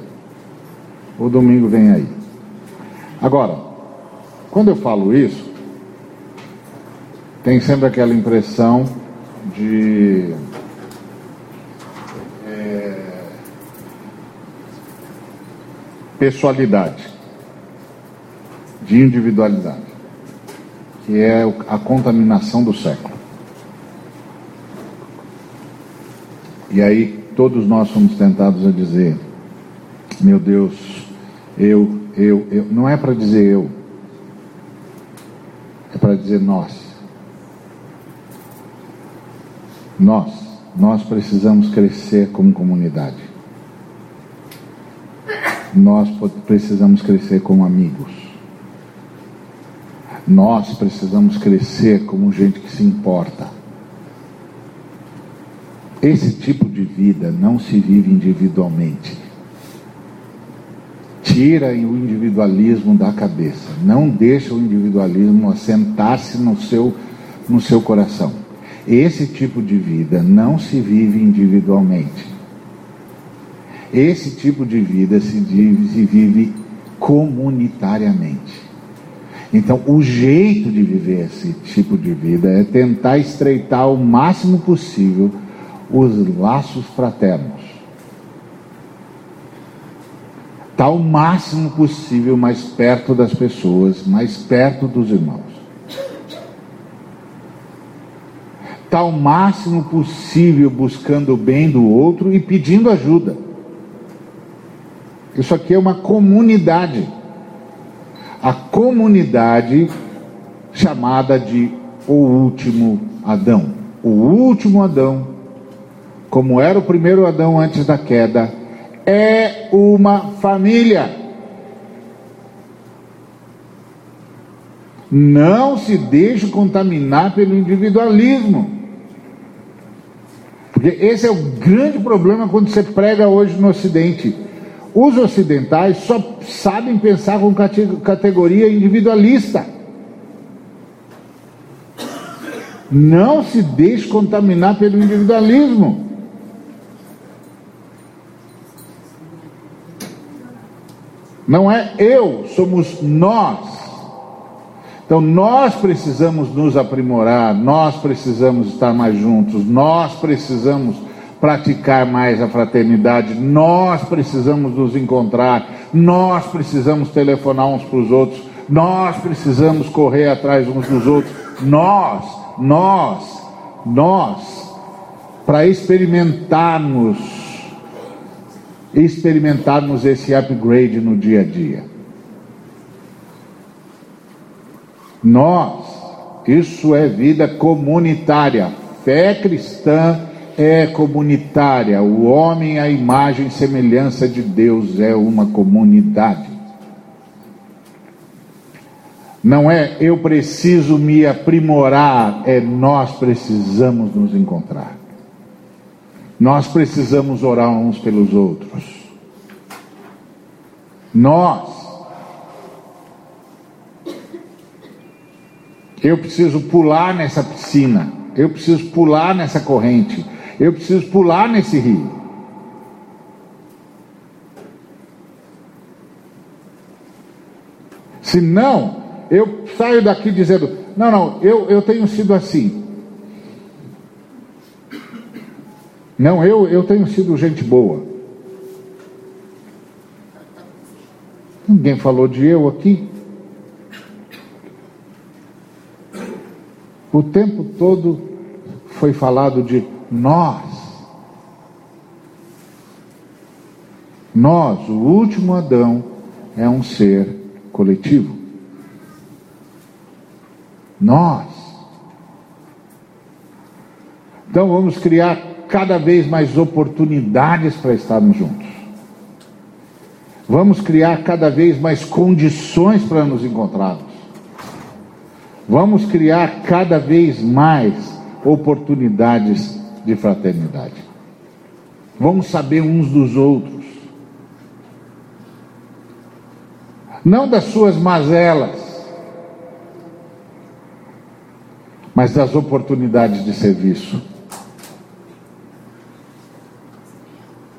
O domingo vem aí. Agora, quando eu falo isso, tem sempre aquela impressão de pessoalidade, de individualidade, que é a contaminação do século. E aí todos nós somos tentados a dizer: meu Deus, eu, eu, eu. Não é para dizer eu, é para dizer nós. Nós, nós precisamos crescer como comunidade nós precisamos crescer como amigos. Nós precisamos crescer como gente que se importa. Esse tipo de vida não se vive individualmente. Tira o individualismo da cabeça. Não deixa o individualismo assentar-se no seu, no seu coração. Esse tipo de vida não se vive individualmente. Esse tipo de vida se vive, se vive comunitariamente. Então, o jeito de viver esse tipo de vida é tentar estreitar o máximo possível os laços fraternos. Está o máximo possível mais perto das pessoas, mais perto dos irmãos. Está o máximo possível buscando o bem do outro e pedindo ajuda. Isso aqui é uma comunidade. A comunidade chamada de o último Adão. O último Adão, como era o primeiro Adão antes da queda, é uma família. Não se deixe contaminar pelo individualismo. Porque esse é o grande problema quando você prega hoje no Ocidente. Os ocidentais só sabem pensar com categoria individualista. Não se deixe contaminar pelo individualismo. Não é eu, somos nós. Então nós precisamos nos aprimorar, nós precisamos estar mais juntos, nós precisamos praticar mais a fraternidade, nós precisamos nos encontrar, nós precisamos telefonar uns para os outros, nós precisamos correr atrás uns dos outros, nós, nós, nós, para experimentarmos experimentarmos esse upgrade no dia a dia. Nós, isso é vida comunitária. Fé cristã é comunitária. O homem, a imagem e semelhança de Deus, é uma comunidade. Não é eu preciso me aprimorar, é nós precisamos nos encontrar. Nós precisamos orar uns pelos outros. Nós. Eu preciso pular nessa piscina. Eu preciso pular nessa corrente. Eu preciso pular nesse rio. Se não, eu saio daqui dizendo: não, não, eu, eu tenho sido assim. Não, eu, eu tenho sido gente boa. Ninguém falou de eu aqui. O tempo todo foi falado de nós. Nós, o último Adão, é um ser coletivo. Nós. Então vamos criar cada vez mais oportunidades para estarmos juntos. Vamos criar cada vez mais condições para nos encontrarmos. Vamos criar cada vez mais oportunidades de fraternidade. Vamos saber uns dos outros. Não das suas mazelas, mas das oportunidades de serviço.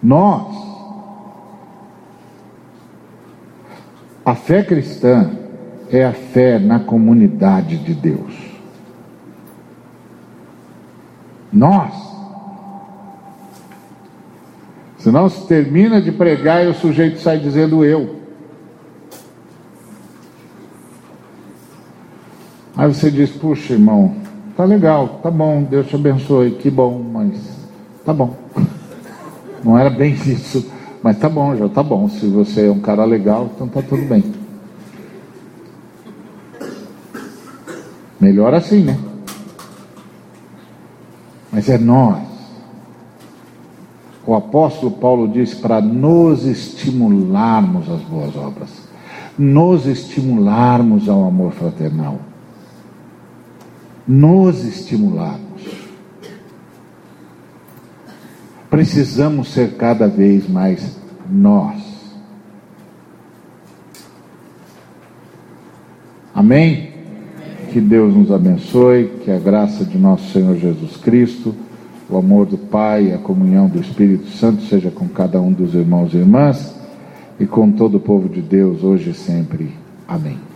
Nós, a fé cristã é a fé na comunidade de Deus. Nós. Senão se termina de pregar e o sujeito sai dizendo eu. Aí você diz, puxa irmão, Tá legal, tá bom, Deus te abençoe, que bom, mas tá bom. Não era bem isso, mas tá bom, já tá bom. Se você é um cara legal, então tá tudo bem. Melhor assim, né? Mas é nós. O apóstolo Paulo diz para nos estimularmos às boas obras, nos estimularmos ao amor fraternal nos estimularmos. Precisamos ser cada vez mais nós. Amém? Que Deus nos abençoe, que a graça de nosso Senhor Jesus Cristo, o amor do Pai a comunhão do Espírito Santo seja com cada um dos irmãos e irmãs e com todo o povo de Deus hoje e sempre. Amém.